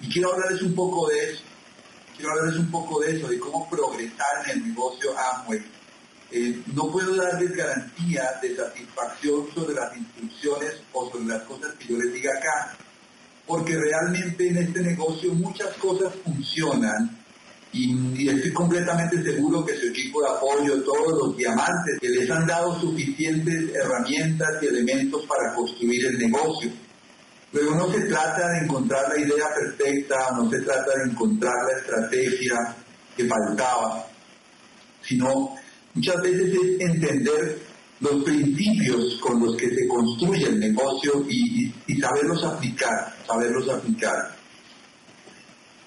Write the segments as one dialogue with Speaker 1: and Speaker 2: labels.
Speaker 1: Y quiero hablarles un poco de eso. Quiero hablarles un poco de eso, de cómo progresar en el negocio Amway. Eh, no puedo darles garantía de satisfacción sobre las instrucciones o sobre las cosas que yo les diga acá, porque realmente en este negocio muchas cosas funcionan y, y, estoy completamente seguro que su equipo de apoyo, todos los diamantes, que les han dado suficientes herramientas y elementos para construir el negocio. Pero no se trata de encontrar la idea perfecta, no se trata de encontrar la estrategia que faltaba, sino muchas veces es entender los principios con los que se construye el negocio y, saberlos aplicar, saberlos aplicar.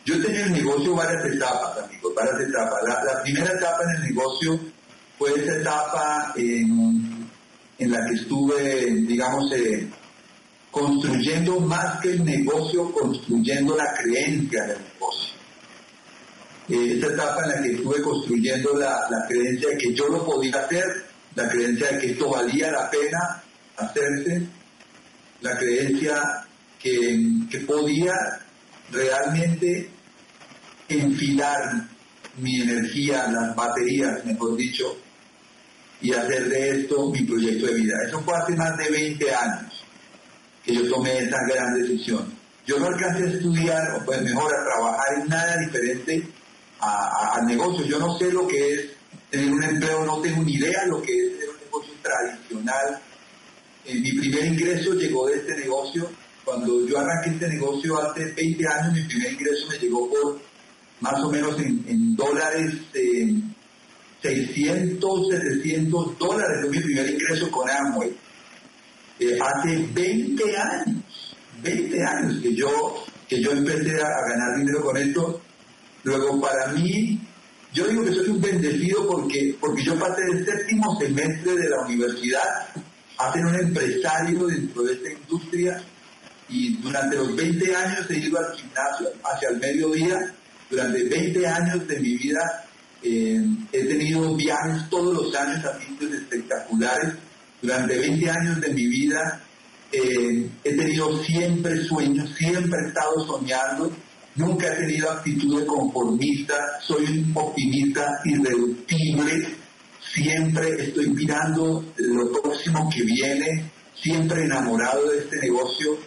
Speaker 1: Yo he tenido en el negocio varias etapas, amigos, varias etapas. La, primera etapa en el negocio fue esa etapa en, la que estuve, digamos, construyendo más que el negocio, construyendo la creencia del negocio. Eh, esa etapa en la que estuve construyendo la, creencia de que yo lo podía hacer, la creencia de que esto valía la pena hacerse, la creencia que, que podía realmente enfilar mi energía, las baterías, mejor dicho, y hacer de esto mi proyecto de vida. Eso fue hace más de 20 años que yo tomé esa gran decisión. Yo no alcancé a estudiar, o pues mejor a trabajar en nada diferente al negocio. Yo no sé lo que es tener un empleo, no tengo ni idea lo que es tener un negocio tradicional. Eh, mi primer ingreso llegó de este negocio. Cuando yo arranqué este negocio hace 20 años, mi primer ingreso me llegó por más o menos en, en dólares, eh, 600, 700 dólares mi primer ingreso con Amway. Hace 20 años, 20 años que yo, que yo empecé a, ganar dinero con esto. Luego para mí, yo digo que soy un bendecido porque, porque yo pasé el séptimo semestre de la universidad a ser un empresario dentro de esta industria y durante los 20 años he ido al gimnasio hacia el mediodía durante 20 años de mi vida eh, he tenido viajes todos los años a sitios espectaculares. Durante 20 años de mi vida eh, he tenido siempre sueños, siempre he estado soñando. Nunca he tenido actitud de conformista, soy un optimista irreductible, siempre estoy mirando lo próximo que viene, siempre enamorado de este negocio.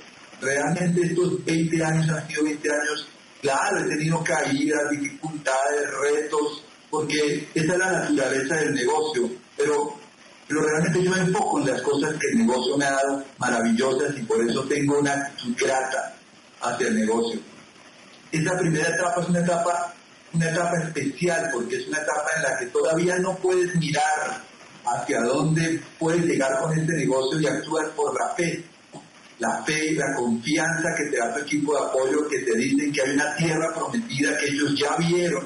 Speaker 1: Realmente estos 20 años han sido 20 años Claro, he tenido caídas, dificultades, retos, porque esa es la naturaleza del negocio, pero, pero realmente yo enfoco en las cosas que el negocio me ha dado maravillosas y por eso tengo una actitud grata hacia el negocio. Esa primera etapa es una etapa, una etapa especial porque es una etapa en la que todavía no puedes mirar hacia dónde puedes llegar con este negocio y actuar por la fe la fe y la confianza que te da tu equipo de apoyo, que te dicen que hay una tierra prometida que ellos ya vieron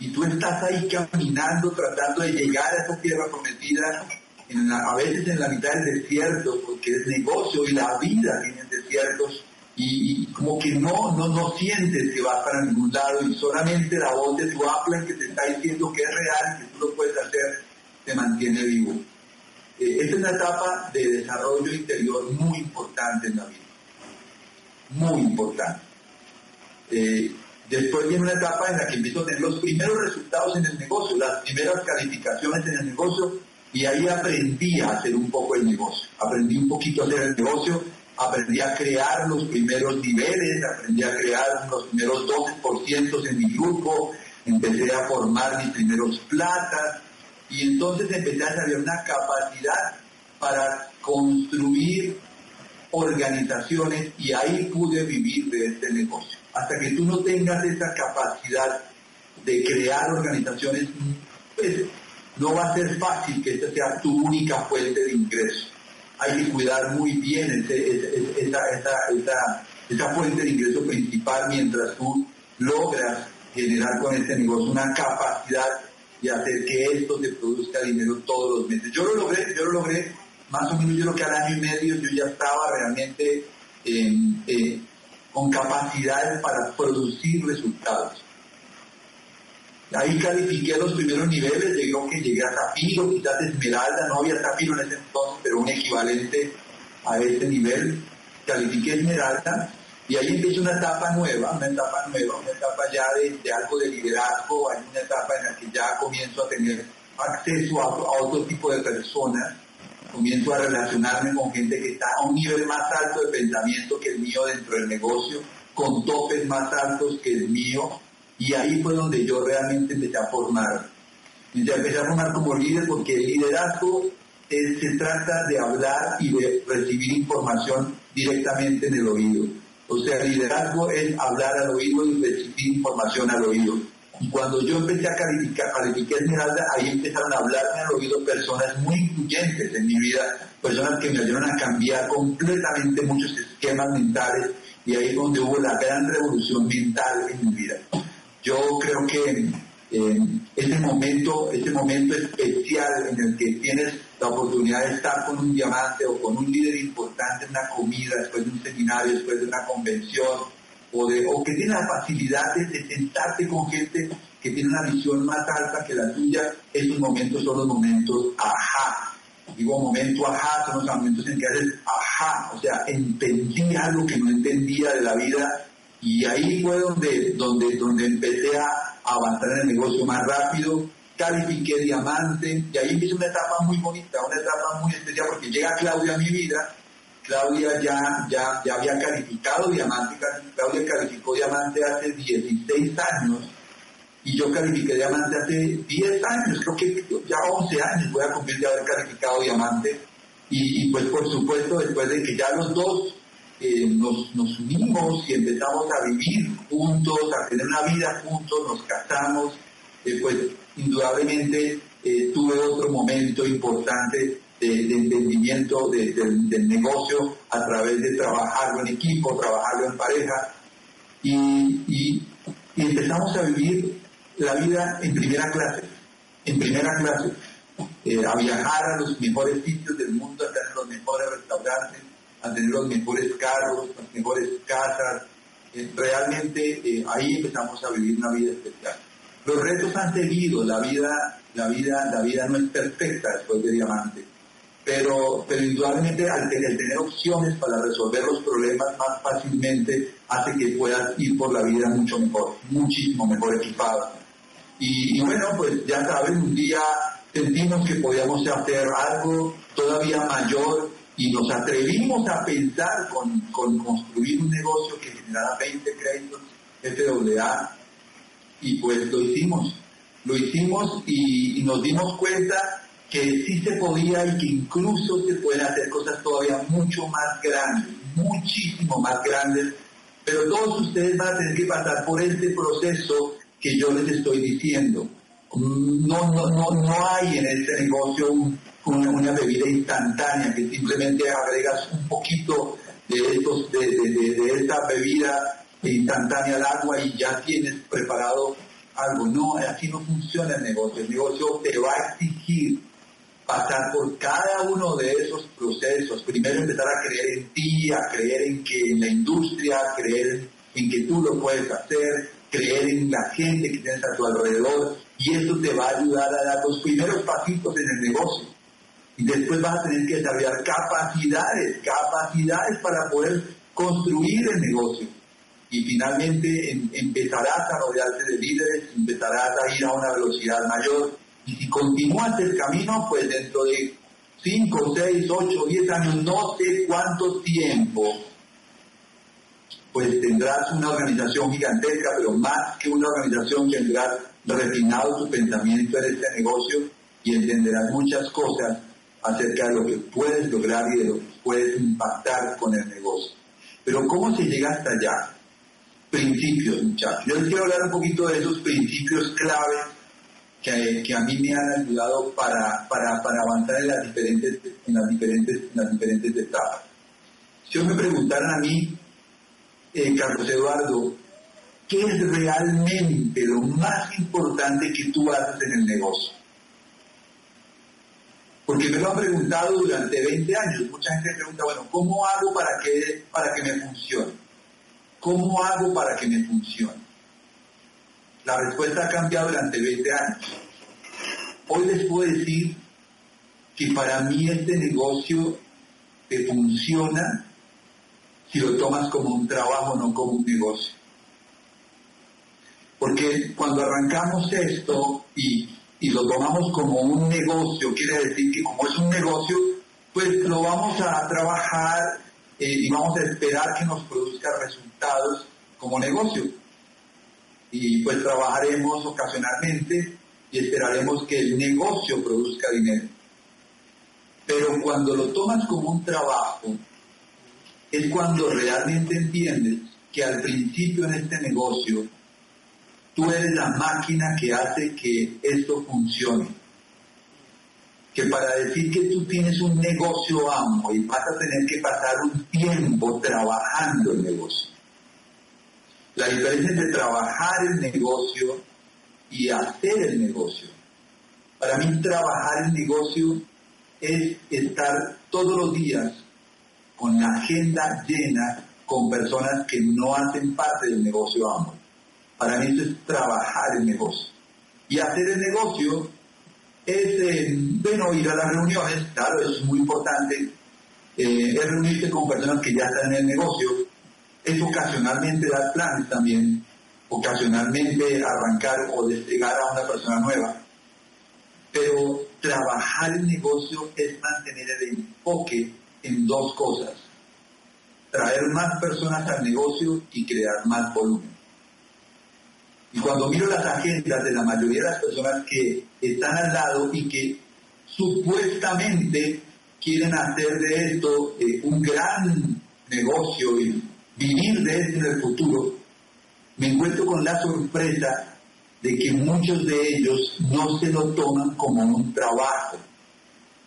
Speaker 1: y tú estás ahí caminando tratando de llegar a esa tierra prometida, a veces en la mitad del desierto, porque es negocio y la vida tiene desiertos y, como que no, no, no sientes que vas para ningún lado y solamente la voz de tu Apple que te está diciendo que es real, que tú lo puedes hacer, te mantiene vivo. Eh, esta es una etapa de desarrollo interior muy importante en la vida. Muy importante. Eh, después viene una etapa en la que empiezo a tener los primeros resultados en el negocio, las primeras calificaciones en el negocio, y ahí aprendí a hacer un poco el negocio. Aprendí un poquito a hacer el negocio, aprendí a crear los primeros niveles, aprendí a crear los primeros 12% en mi grupo, empecé a formar mis primeros platas, y entonces empecé a desarrollar una capacidad para construir organizaciones y ahí pude vivir de este negocio. Hasta que tú no tengas esa capacidad de crear organizaciones, pues no va a ser fácil que esta sea tu única fuente de ingreso. Hay que cuidar muy bien esa, fuente de ingreso principal mientras tú logras generar con ese negocio una capacidad de hacer que esto te produzca dinero todos los meses. Yo lo logré, yo lo logré más o menos yo creo que al año y medio yo ya estaba realmente eh, con capacidades para producir resultados. Ahí califiqué los primeros niveles, llegó que llegué a Zafiro, quizás Esmeralda, no había Zafiro en ese entonces, pero un equivalente a ese nivel. Califiqué Esmeralda y ahí empieza una etapa nueva, una etapa nueva, una etapa ya de, algo de liderazgo, hay una etapa en la que ya comienzo a tener acceso a, a otro tipo de personas, comienzo a relacionarme con gente que está a un nivel más alto de pensamiento que el mío dentro del negocio, con topes más altos que el mío, y ahí fue donde yo realmente empecé a formar. Y empecé a formar como líder porque el liderazgo se trata de hablar y de recibir información directamente en el oído. O sea, liderazgo es hablar al oído y recibir información al oído. Y cuando yo empecé a calificar, calificar Esmeralda, ahí empezaron a hablarme al oído personas muy influyentes en mi vida, personas que me ayudaron a cambiar completamente muchos esquemas mentales y ahí es donde hubo la gran revolución mental en mi vida. Yo creo que eh, ese momento, ese momento especial en el que tienes la oportunidad de estar con un diamante o con un líder importante en una comida, después de un seminario, después de una convención, o, de, o que tiene la facilidad de, sentarte con gente que tiene una visión más alta que la tuya, esos momentos son los momentos ajá. Digo momento ajá, son los momentos en que haces ajá, o sea, entendí algo que no entendía de la vida y ahí fue donde, donde, donde empecé a avanzar en el negocio más rápido, califiqué diamante y ahí empieza una etapa muy bonita, una etapa muy especial porque llega Claudia a mi vida, Claudia ya, ya, ya había calificado diamante, Claudia calificó diamante hace 16 años. Y yo califiqué diamante hace 10 años, creo que ya 11 años voy a cumplir de haber calificado diamante. Y, y pues por supuesto después de que ya los dos eh, nos, unimos y empezamos a vivir juntos, a tener una vida juntos, nos casamos, eh, pues indudablemente eh, tuve otro momento importante de, entendimiento del negocio a través de trabajarlo en equipo, trabajarlo en pareja y, y, empezamos a vivir la vida en primera clase, en primera clase, a viajar a los mejores sitios del mundo, a tener los mejores restaurantes, a tener los mejores carros, las mejores casas. Eh, realmente eh, ahí empezamos a vivir una vida especial. Los retos han seguido, la vida, la vida, la vida no es perfecta después de diamante, pero, pero indudablemente al tener, opciones para resolver los problemas más fácilmente hace que puedas ir por la vida mucho mejor, muchísimo mejor equipado. Y, y bueno, pues ya saben, un día sentimos que podíamos hacer algo todavía mayor y nos atrevimos a pensar con, construir un negocio que generara 20 créditos FAA y pues lo hicimos, lo hicimos y, nos dimos cuenta que sí se podía y que incluso se pueden hacer cosas todavía mucho más grandes, muchísimo más grandes, pero todos ustedes van a tener que pasar por este proceso que yo les estoy diciendo. No, no, no, no hay en este negocio un, una, bebida instantánea que simplemente agregas un poquito de, estos, de, esta bebida instantánea al agua y ya tienes preparado algo. No, así no funciona el negocio. El negocio te va a exigir pasar por cada uno de esos procesos. Primero empezar a creer en ti, a creer en que en la industria, a creer en que tú lo puedes hacer, creer en la gente que tienes a tu alrededor y eso te va a ayudar a dar los primeros pasitos en el negocio. Y después vas a tener que desarrollar capacidades, capacidades para poder construir el negocio. Y finalmente empezarás a rodearte de líderes, empezarás a ir a una velocidad mayor. Y si continúas el camino, pues dentro de 5, 6, 8, 10 años, no sé cuánto tiempo, pues tendrás una organización gigantesca, pero más que una organización tendrás refinado tu pensamiento en este negocio y entenderás muchas cosas acerca de lo que puedes lograr y de lo que puedes impactar con el negocio. Pero ¿cómo se llega hasta allá? Principios, muchachos. Yo les quiero hablar un poquito de esos principios claves que, que a mí me han ayudado para, para, avanzar en las diferentes, en las diferentes, en las diferentes etapas. Si yo me preguntaran a mí eh, Carlos Eduardo, ¿qué es realmente lo más importante que tú haces en el negocio? Porque me lo han preguntado durante 20 años. Mucha gente pregunta, bueno, ¿cómo hago para que, para que me funcione? ¿Cómo hago para que me funcione? La respuesta ha cambiado durante 20 años. Hoy les puedo decir que para mí este negocio te funciona si lo tomas como un trabajo, no como un negocio. Porque cuando arrancamos esto y, lo tomamos como un negocio, quiere decir que como es un negocio, pues lo vamos a trabajar eh, y vamos a esperar que nos produzca resultados como negocio. Y pues trabajaremos ocasionalmente y esperaremos que el negocio produzca dinero. Pero cuando lo tomas como un trabajo, es cuando realmente entiendes que al principio en este negocio tú eres la máquina que hace que esto funcione. Que para decir que tú tienes un negocio amo y vas a tener que pasar un tiempo trabajando el negocio. La diferencia entre trabajar el negocio y hacer el negocio. Para mí trabajar el negocio es estar todos los días con la agenda llena con personas que no hacen parte del negocio AMO. Para mí eso es trabajar el negocio. Y hacer el negocio es, eh, bueno, ir a las reuniones, claro, eso es muy importante, eh, es reunirse con personas que ya están en el negocio, es ocasionalmente dar planes también, ocasionalmente arrancar o desplegar a una persona nueva, pero trabajar el negocio es mantener el enfoque en dos cosas. Traer más personas al negocio y crear más volumen. Y cuando miro las agendas de la mayoría de las personas que están al lado y que supuestamente quieren hacer de esto eh, un gran negocio y vivir de esto en el futuro, me encuentro con la sorpresa de que muchos de ellos no se lo toman como un trabajo,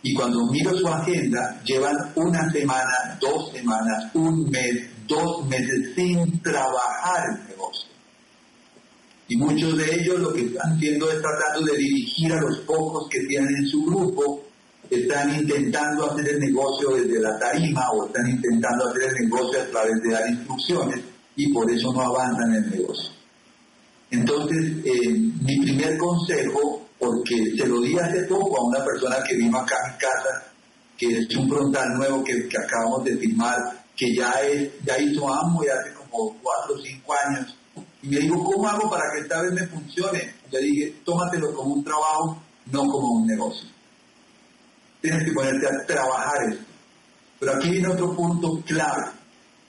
Speaker 1: y cuando miro su agenda, llevan una semana, dos semanas, un mes, dos meses sin trabajar el negocio. Y muchos de ellos lo que están haciendo es tratando de dirigir a los pocos que tienen en su grupo, están intentando hacer el negocio desde la tarima o están intentando hacer el negocio a través de dar instrucciones y por eso no avanzan en el negocio. Entonces, eh, mi primer consejo porque se lo di hace poco a una persona que vino acá a mi casa, que es un frontal nuevo que, acabamos de firmar, que ya, es, ya hizo AMO ya hace como cuatro o cinco años. Y me dijo, ¿cómo hago para que esta vez me funcione? Le dije, tómatelo como un trabajo, no como un negocio. Tienes que ponerte a trabajar esto. Pero aquí viene otro punto clave.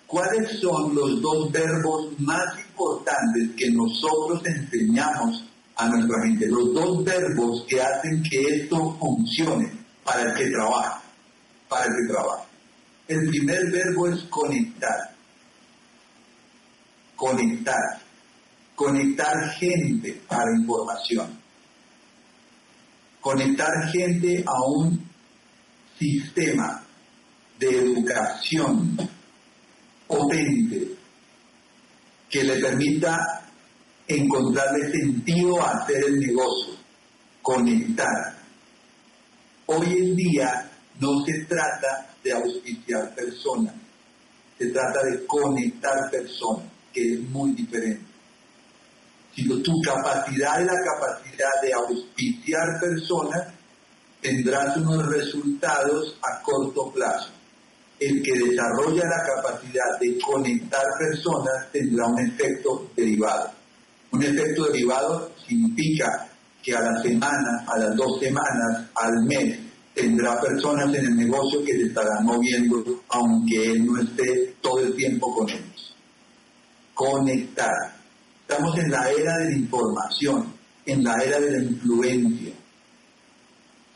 Speaker 1: ¿Cuáles son los dos verbos más importantes que nosotros enseñamos a nuestra gente. Los dos verbos que hacen que esto funcione para el que trabaja, para el que trabaja. El primer verbo es conectar. Conectar. Conectar gente a la información. Conectar gente a un sistema de educación potente que le permita encontrarle sentido a hacer el negocio, conectar. Hoy en día no se trata de auspiciar personas, se trata de conectar personas, que es muy diferente. Sino tu capacidad y la capacidad de auspiciar personas, tendrás unos resultados a corto plazo. El que desarrolla la capacidad de conectar personas tendrá un efecto derivado. Un efecto derivado significa que a la semana, a las dos semanas, al mes, tendrá personas en el negocio que se estarán moviendo aunque él no esté todo el tiempo con ellos. Conectar. Estamos en la era de la información, en la era de la influencia.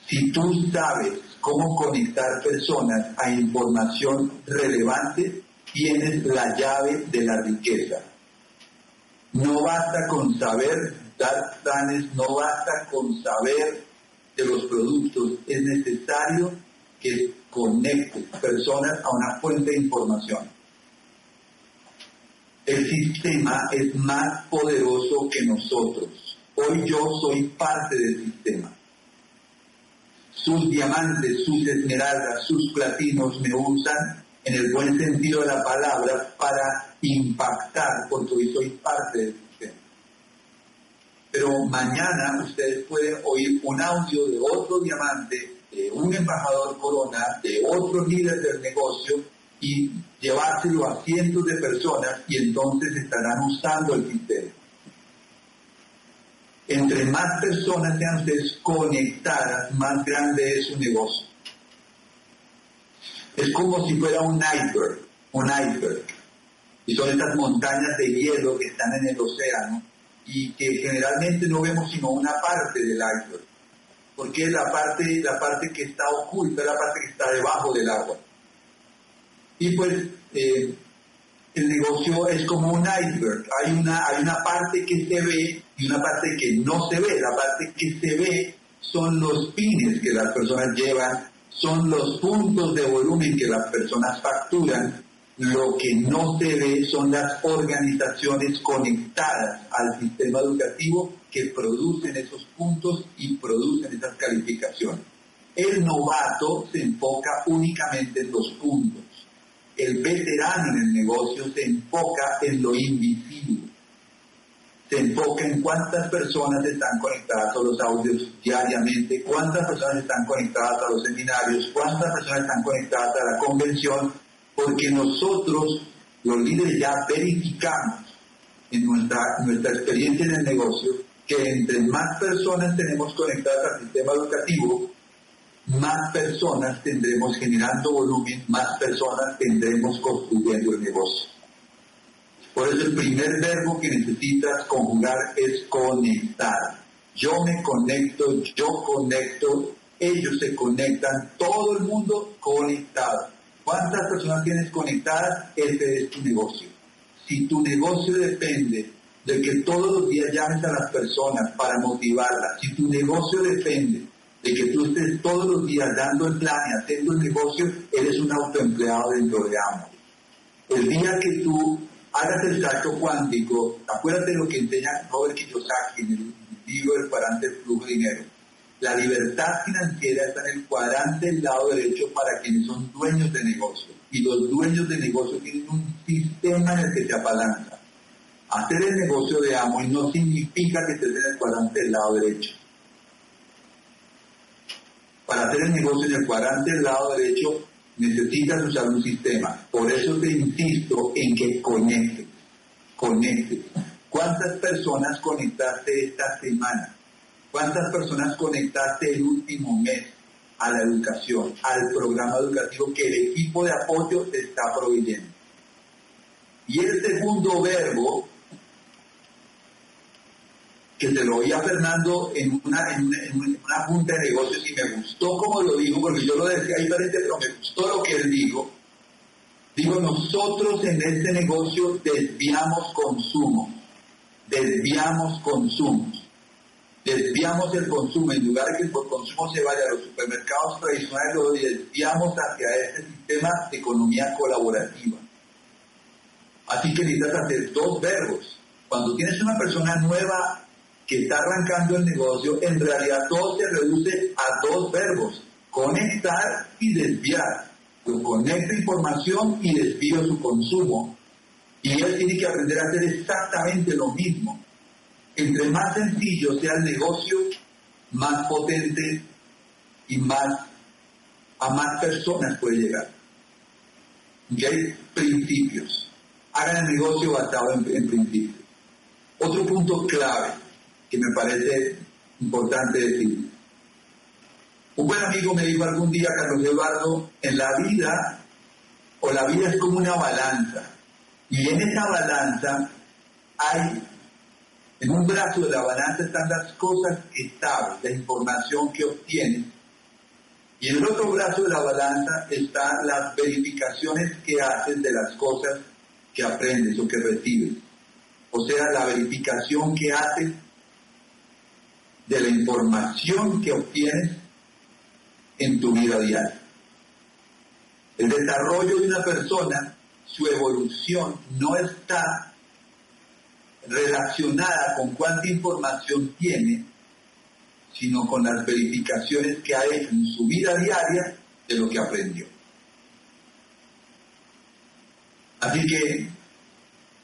Speaker 1: Si tú sabes cómo conectar personas a información relevante, tienes la llave de la riqueza. No basta con saber dar planes, no basta con saber de los productos, es necesario que conecte personas a una fuente de información. El sistema es más poderoso que nosotros. Hoy yo soy parte del sistema. Sus diamantes, sus esmeraldas, sus platinos me usan en el buen sentido de la palabra para impactar, porque hoy soy parte del sistema. Pero mañana ustedes pueden oír un audio de otro diamante, de un embajador corona, de otro líder del negocio y llevárselo a cientos de personas y entonces estarán usando el sistema. Entre más personas sean ustedes conectadas, más grande es su negocio. Es como si fuera un iceberg, un iceberg. Y son estas montañas de hielo que están en el océano y que generalmente no vemos sino una parte del iceberg. Porque es la parte, la parte que está oculta, la parte que está debajo del agua. Y pues eh, el negocio es como un iceberg. Hay una, hay una parte que se ve y una parte que no se ve. La parte que se ve son los pines que las personas llevan, son los puntos de volumen que las personas facturan. Lo que no se ve son las organizaciones conectadas al sistema educativo que producen esos puntos y producen esas calificaciones. El novato se enfoca únicamente en los puntos el veterano en el negocio se enfoca en lo invisible. Se enfoca en cuántas personas están conectadas a los audios diariamente, cuántas personas están conectadas a los seminarios, cuántas personas están conectadas a la convención, porque nosotros, los líderes, ya verificamos en nuestra, experiencia en el negocio que entre más personas tenemos conectadas al sistema educativo, más personas tendremos generando volumen, más personas tendremos construyendo el negocio. Por eso el primer verbo que necesitas conjugar es conectar. Yo me conecto, yo conecto, ellos se conectan, todo el mundo conectado. ¿Cuántas personas tienes conectadas? Ese es tu negocio. Si tu negocio depende de que todos los días llames a las personas para motivarlas, si tu negocio depende de que tú estés todos los días dando el plan y haciendo el negocio, eres un autoempleado dentro de Amway. El día que tú hagas el salto cuántico, acuérdate de lo que enseña Robert Kiyosaki en el libro del cuadrante del flujo de dinero. La libertad financiera está en el cuadrante del lado derecho para quienes son dueños de negocio. Y los dueños de negocio tienen un sistema en el que se apalanca. Hacer el negocio de Amway no significa que estés en el cuadrante del lado derecho para hacer el negocio en el cuadrante del lado derecho necesitas usar un sistema. Por eso te insisto en que conectes, conectes. ¿Cuántas personas conectaste esta semana? ¿Cuántas personas conectaste el último mes a la educación, al programa educativo que el equipo de apoyo te está proveyendo? Y el segundo verbo que se lo oí a Fernando en una, una junta de negocios y me gustó como lo dijo, porque yo lo decía diferente, pero me gustó lo que él dijo. Digo, nosotros en este negocio desviamos consumo, desviamos consumos, desviamos el consumo, en lugar de que el consumo se vaya a los supermercados tradicionales, lo desviamos hacia este sistema de economía colaborativa. Así que necesitas hacer dos verbos. Cuando tienes una persona nueva que está arrancando el negocio, en realidad todo se reduce a dos verbos, conectar y desviar. Yo conecto información y desvío su consumo. Y él tiene que aprender a hacer exactamente lo mismo. Entre más sencillo sea el negocio, más potente y más a más personas puede llegar. Y hay principios. Hagan el negocio basado en principios. Otro punto clave que me parece importante decir. Un buen amigo me dijo algún día, Carlos Eduardo, en la vida, o la vida es como una balanza, y en esa balanza hay, en un brazo de la balanza están las cosas estables, la información que obtienes, y en el otro brazo de la balanza están las verificaciones que haces de las cosas que aprendes o que recibes. O sea, la verificación que haces de la información que obtienes en tu vida diaria. El desarrollo de una persona, su evolución, no está relacionada con cuánta información tiene, sino con las verificaciones que ha hecho en su vida diaria de lo que aprendió. Así que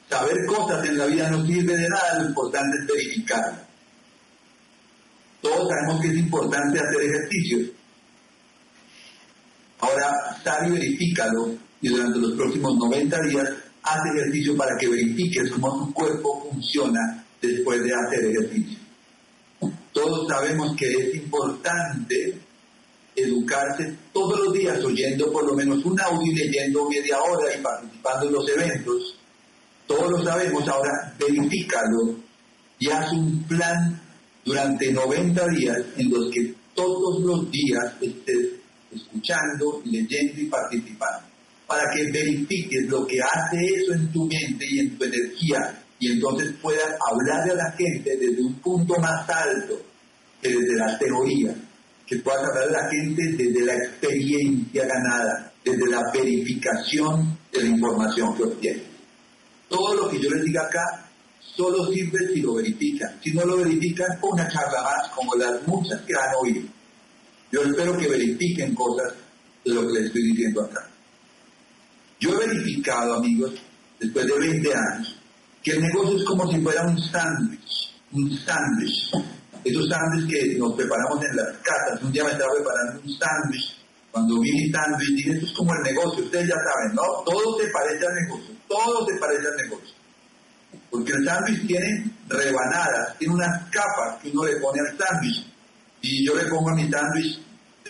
Speaker 1: saber cosas en la vida no sirve de nada, lo importante es verificarlas. Todos sabemos que es importante hacer ejercicios. Ahora, sal y verifícalo y durante los próximos 90 días haz ejercicio para que verifiques cómo tu cuerpo funciona después de hacer ejercicio. Todos sabemos que es importante educarse todos los días oyendo por lo menos un audio y leyendo media hora y participando en los eventos. Todos lo sabemos, ahora verifícalo y haz un plan durante 90 días en los que todos los días estés escuchando, leyendo y participando, para que verifiques lo que hace eso en tu mente y en tu energía y entonces puedas hablarle a la gente desde un punto más alto que desde la teoría, que puedas hablar a la gente desde la experiencia ganada, desde la verificación de la información que obtienes. Todo lo que yo les diga acá solo sirve si lo verifican. Si no lo verifican, una charla más como las muchas que han oído. Yo espero que verifiquen cosas de lo que les estoy diciendo acá. Yo he verificado, amigos, después de 20 años, que el negocio es como si fuera un sándwich, un sándwich. Esos sándwiches que nos preparamos en las casas. Un día me estaba preparando un sándwich. Cuando vi mi sándwich dije, esto es como el negocio. Ustedes ya saben, ¿no? Todo se parece al negocio. Todo se parece al negocio. Porque el sándwich tiene rebanadas, tiene unas capas que uno le pone al sándwich. Y yo le pongo a mi sándwich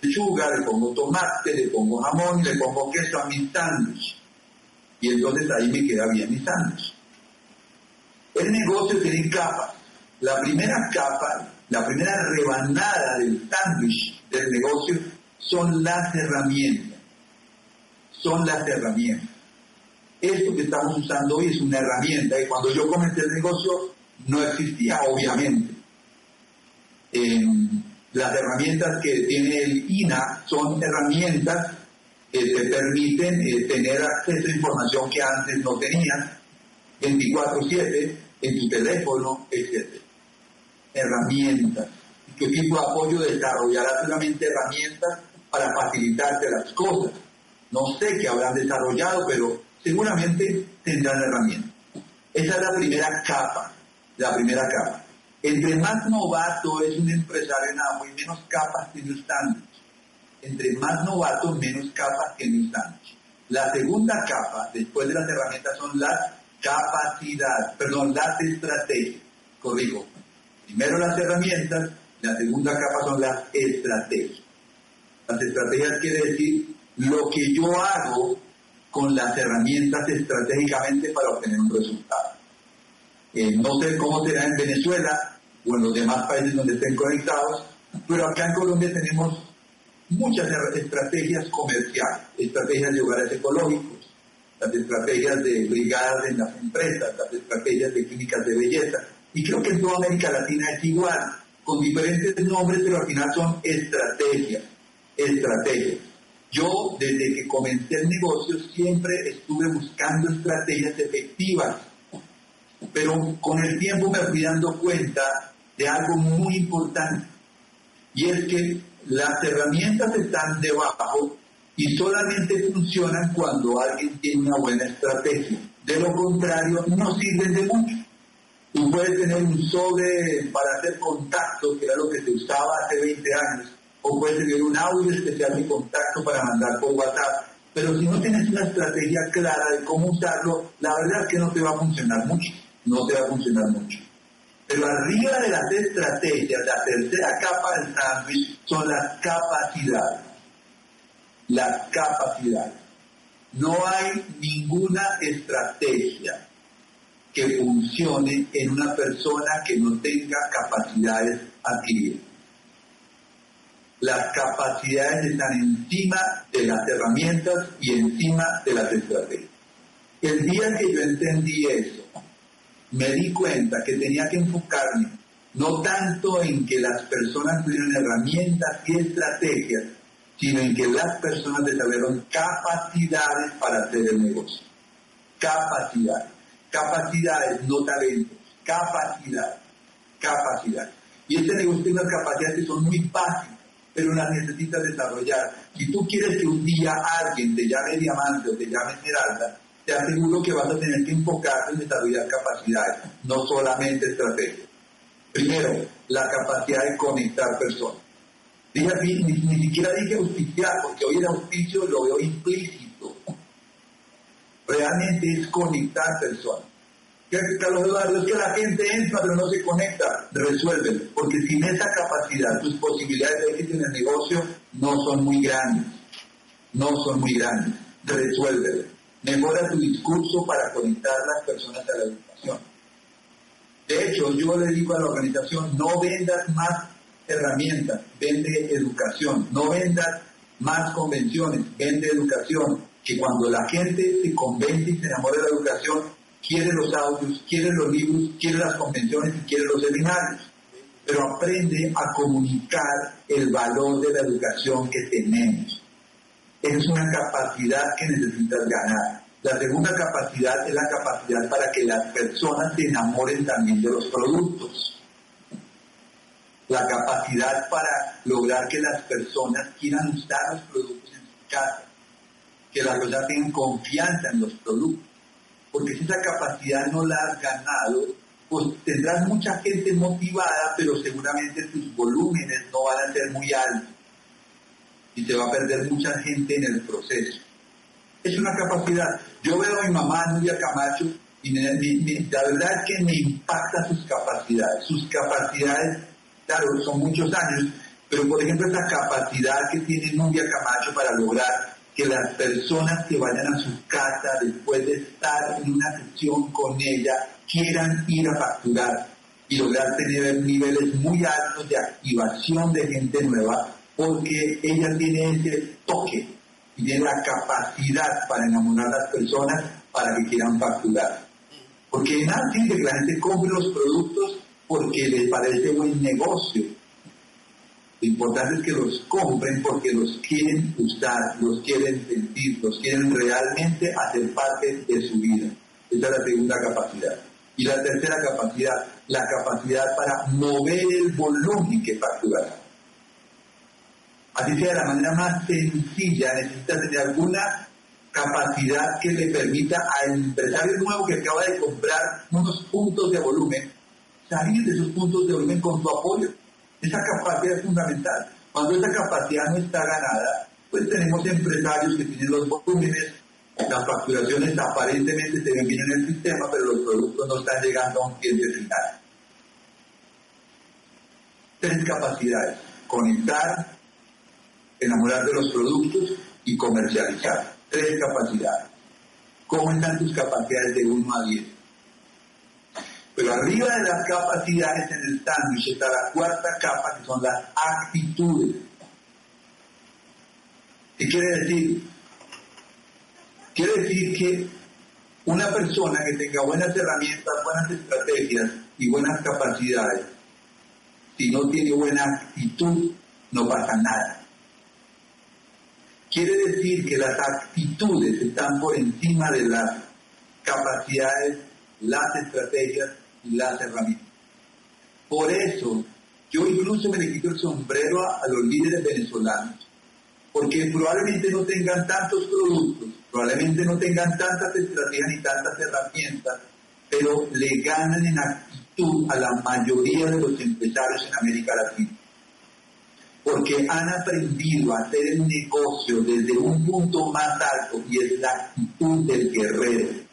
Speaker 1: lechuga, le pongo tomate, le pongo jamón le pongo queso a mi sándwich. Y entonces ahí me queda bien mi sándwich. El negocio tiene capas. La primera capa, la primera rebanada del sándwich del negocio son las herramientas. Son las herramientas esto que estamos usando hoy es una herramienta y cuando yo comencé el negocio no existía, obviamente. Em, las herramientas que tiene el INA son herramientas que te permiten eh, tener acceso a información que antes no tenías, 24/7, en tu teléfono, etc. Herramientas. ¿Qué tipo de apoyo desarrollará solamente herramientas para facilitarte las cosas? No sé qué habrán desarrollado, pero seguramente tendrán herramientas. Esa es la primera capa, la primera capa. Entre más novato es un empresario en agua menos capas tiene un sándwich. Entre más novato, menos capas tiene un sándwich. La segunda capa, después de las herramientas, son las capacidades, perdón, las estrategias. Corrijo. Primero las herramientas, la segunda capa son las estrategias. Las estrategias quiere decir lo que yo hago con las herramientas estratégicamente para obtener un resultado. Eh, no sé cómo será en Venezuela o en los demás países donde estén conectados, pero acá en Colombia tenemos muchas estrategias comerciales, estrategias de hogares ecológicos, las estrategias de brigadas en las empresas, las estrategias de clínicas de belleza. Y creo que en toda América Latina es igual, con diferentes nombres, pero al final son estrategias, estrategias. Yo, desde que comencé el negocio, siempre estuve buscando estrategias efectivas, pero con el tiempo me fui dando cuenta de algo muy importante, y es que las herramientas están debajo y solamente funcionan cuando alguien tiene una buena estrategia. De lo contrario, no sirven de mucho. Tú puedes tener un sobre para hacer contacto, que era lo que se usaba hace 20 años, o puedes tener un audio especial de contacto para mandar por WhatsApp. Pero si no tienes una estrategia clara de cómo usarlo, la verdad es que no te va a funcionar mucho. No te va a funcionar mucho. Pero arriba de las estrategias, la tercera capa del sándwich son las capacidades. Las capacidades. No hay ninguna estrategia que funcione en una persona que no tenga capacidades adquiridas las capacidades están encima de las herramientas y encima de las estrategias. El día que yo entendí eso, me di cuenta que tenía que enfocarme no tanto en que las personas tuvieran herramientas y estrategias, sino en que las personas desarrollaron capacidades para hacer el negocio. Capacidades. Capacidades, no talentos. capacidad, capacidad. Y este negocio tiene unas capacidades que son muy básicas, pero las necesitas desarrollar. Si tú quieres que un día alguien te llame diamante o te llame esmeralda, te aseguro que vas a tener que enfocarte en desarrollar capacidades, no solamente estrategias. Primero, la capacidad de conectar personas. ni, ni, siquiera dije auspiciar, porque hoy el auspicio lo veo implícito. Realmente es conectar personas. Carlos Eduardo, es que la gente entra pero no se conecta. Resuelve, porque sin esa capacidad tus posibilidades de éxito en el negocio no son muy grandes. No son muy grandes. Resuelve. Mejora tu discurso para conectar a las personas a la educación. De hecho, yo le digo a la organización, no vendas más herramientas, vende educación. No vendas más convenciones, vende educación. Que cuando la gente se convence y se enamora de la educación, quiere los audios, quiere los libros, quiere las convenciones y quiere los seminarios. Pero aprende a comunicar el valor de la educación que tenemos. Es una capacidad que necesitas ganar. La segunda capacidad es la capacidad para que las personas se enamoren también de los productos. La capacidad para lograr que las personas quieran usar los productos en su casa. Que las personas tengan confianza en los productos porque si esa capacidad no la has ganado, pues tendrás mucha gente motivada, pero seguramente tus volúmenes no van a ser muy altos y se va a perder mucha gente en el proceso. Es una capacidad. Yo veo a mi mamá, Nuria Camacho, y la verdad es que me impacta sus capacidades. Sus capacidades, claro, son muchos años, pero por ejemplo esa capacidad que tiene Nuria Camacho para lograr que las personas que vayan a su casa después de estar en una sesión con ella quieran ir a facturar y lograr tener niveles muy altos de activación de gente nueva porque ella tiene ese toque y tiene la capacidad para enamorar a las personas para que quieran facturar. Porque nada tiene que la gente compre los productos porque les parece buen negocio lo importante es que los compren porque los quieren usar, los quieren sentir, los quieren realmente hacer parte de su vida. Esa es la segunda capacidad. Y la tercera capacidad, la capacidad para mover el volumen que factura. Así sea de la manera más sencilla, necesita tener alguna capacidad que le permita al empresario nuevo que acaba de comprar unos puntos de volumen, salir de esos puntos de volumen con su apoyo esa capacidad es fundamental. Cuando esa capacidad no está ganada, pues tenemos empresarios que tienen los volúmenes, las facturaciones aparentemente se ven bien en el sistema, pero los productos no están llegando a un cliente final. Tres capacidades. Conectar, enamorar de los productos y comercializar. Tres capacidades. ¿Cómo están tus capacidades de 1 a 10? Pero arriba de las capacidades en el sándwich está la cuarta capa, que son las actitudes. ¿Qué quiere decir? Quiere decir que una persona que tenga buenas herramientas, buenas estrategias y buenas capacidades, si no tiene buena actitud, no pasa nada. Quiere decir que las actitudes están por encima de las capacidades, las estrategias las herramientas. Por eso, yo incluso me le quito el sombrero a, los líderes venezolanos, porque probablemente no tengan tantos productos, probablemente no tengan tantas estrategias ni tantas herramientas, pero le ganan en actitud a la mayoría de los empresarios en América Latina. Porque han aprendido a hacer un negocio desde un punto más alto y es la actitud del guerrero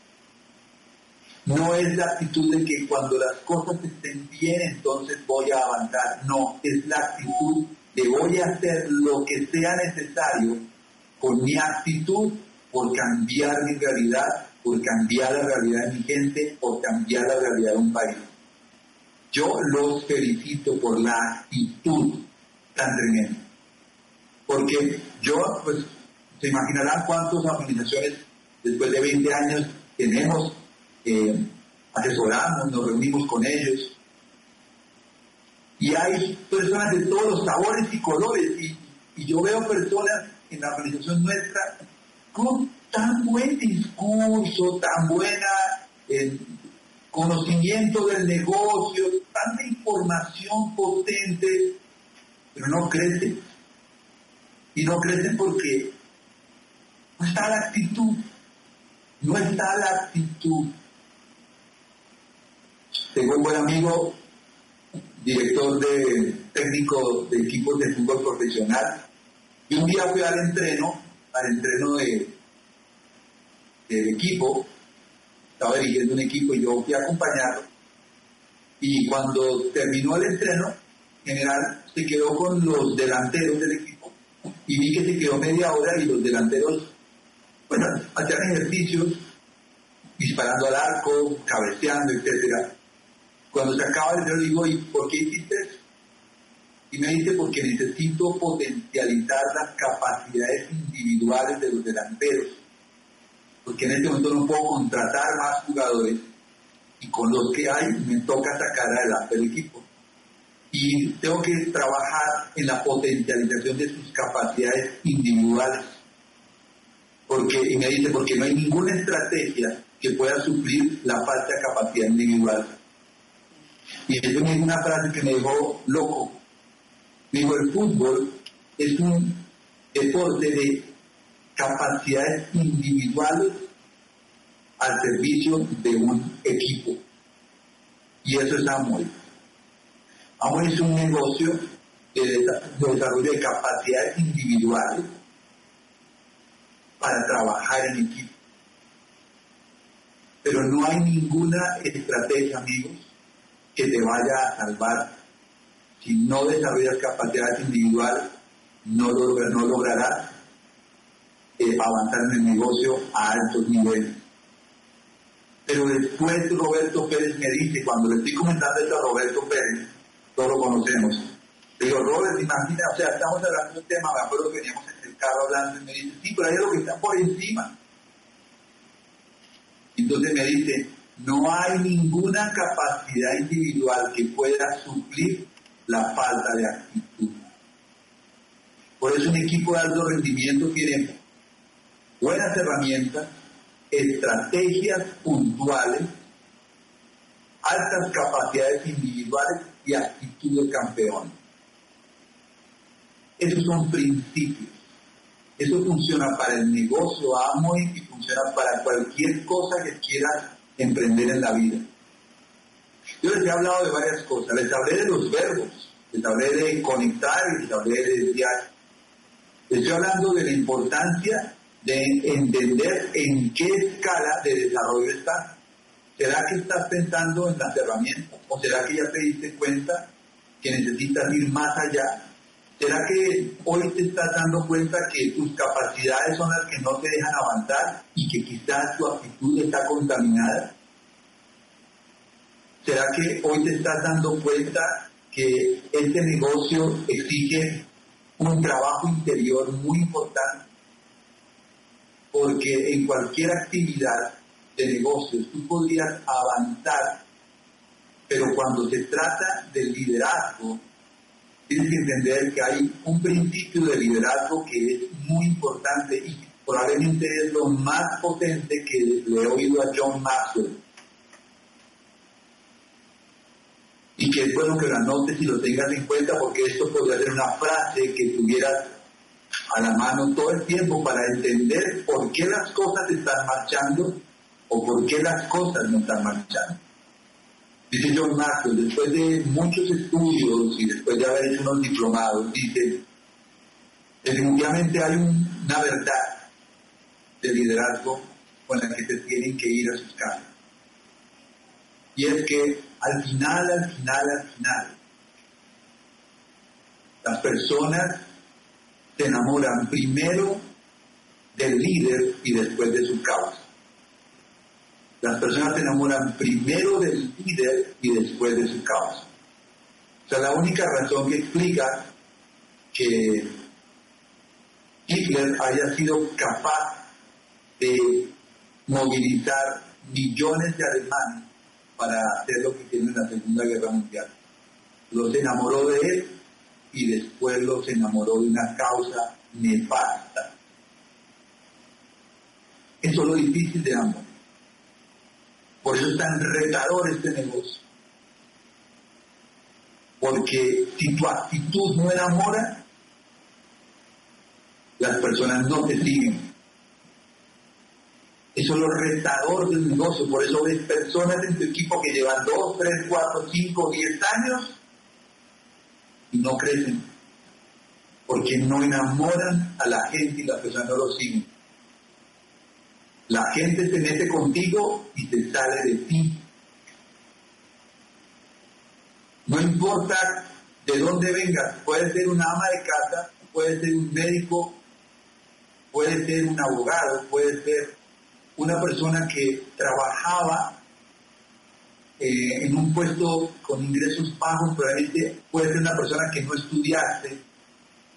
Speaker 1: no es la actitud de que cuando las cosas estén bien, entonces voy a avanzar. No, es la actitud de voy a hacer lo que sea necesario con mi actitud por cambiar mi realidad, por cambiar la realidad de mi gente, por cambiar la realidad de un país. Yo los felicito por la actitud tan tremenda. Porque yo, pues, se imaginarán cuántas organizaciones después de 20 años tenemos eh, asesoramos, nos reunimos con ellos. Y hay personas de todos los sabores y colores. Y, yo veo personas en la organización nuestra con tan buen discurso, tan buena, eh, conocimiento del negocio, tanta información potente, pero no crecen. Y no crecen porque no está la actitud, no está la actitud. Tengo un buen amigo, director de técnico de equipos de fútbol profesional, y un día fui al entreno, al entreno de, del equipo, estaba dirigiendo un equipo y yo fui a acompañarlo. Y cuando terminó el entreno, general se quedó con los delanteros del equipo y vi que se quedó media hora y los delanteros, bueno, hacían ejercicios, disparando al arco, cabeceando, etcétera. Cuando se acaba el entreno digo, ¿y por qué hiciste eso? Y me dice, porque necesito potencializar las capacidades individuales de los delanteros. Porque en este momento no puedo contratar más jugadores y con los que hay me toca sacar adelante el equipo. Y tengo que trabajar en la potencialización de sus capacidades individuales. Porque, y me dice, porque no hay ninguna estrategia que pueda suplir la falta de capacidad individual. Y eso es una frase que me dejó loco, Digo, el fútbol es un deporte de capacidades individuales al servicio de un equipo. Y eso es Amway. Amway es un negocio de desarrollo de capacidades individuales para trabajar en equipo. Pero no hay ninguna estrategia, amigos, que te vaya a salvar si no desarrollas capacidades individuales, no, no lograrás eh, avanzar en el negocio a altos niveles. Pero después Roberto Pérez me dice, cuando le estoy comentando esto a Roberto Pérez, todos lo conocemos, le digo, Robert, imagina, o sea, estamos hablando de un tema, me acuerdo que veníamos en el carro hablando y me dice, sí, pero hay algo que está por encima. Entonces me dice, no hay ninguna capacidad individual que pueda suplir la falta de actitud. Por eso un equipo de alto rendimiento tiene buenas herramientas, estrategias puntuales, altas capacidades individuales y actitud de campeón. Esos son principios. Eso funciona para el negocio amo y funciona para cualquier cosa que quieras emprender en la vida. Yo les he hablado de varias cosas, les hablé de los verbos, les hablé de conectar les hablé de desviar. Estoy hablando de la importancia de entender en qué escala de desarrollo estás. ¿Será que estás pensando en las herramientas? ¿O será que ya te diste cuenta que necesitas ir más allá? ¿Será que hoy te estás dando cuenta que tus capacidades son las que no te dejan avanzar y que quizás tu actitud está contaminada? ¿Será que hoy te estás dando cuenta que este negocio exige un trabajo interior muy importante? Porque en cualquier actividad de negocios tú podrías avanzar, pero cuando se trata del liderazgo, tienes que entender que hay un principio de liderazgo que es muy importante y probablemente es lo más potente que le he oído a John Maxwell y que es bueno que lo anotes y lo tengas en cuenta porque esto podría ser una frase que tuvieras a la mano todo el tiempo para entender por qué las cosas están marchando o por qué las cosas no están marchando. Dice John Maxwell, después de muchos estudios y después de haber hecho unos diplomados, dice, definitivamente hay una verdad de liderazgo con la que se tienen que ir a sus casas. Y es que al final, al final, al final, las personas se enamoran primero del líder y después de su causa. Las personas se enamoran primero del líder y después de su causa. O sea, la única razón que explica que Hitler haya sido capaz de movilizar millones de alemanes para hacer lo que hicieron en la Segunda Guerra Mundial. Los enamoró de él y después los enamoró de una causa nefasta. Eso es lo difícil de amor. Por eso es tan retador este negocio. Porque si tu actitud no enamora, las personas no te siguen. Eso es lo retador del negocio. Por eso ves personas en tu equipo que llevan 2, 3, 4, 5, 10 años y no crecen. Porque no enamoran a la gente y las personas no lo siguen. La gente se mete contigo y se sale de ti. No importa de dónde vengas, puede ser una ama de casa, puede ser un médico, puede ser un abogado, puede ser una persona que trabajaba eh, en un puesto con ingresos bajos, probablemente puede ser una persona que no estudiaste,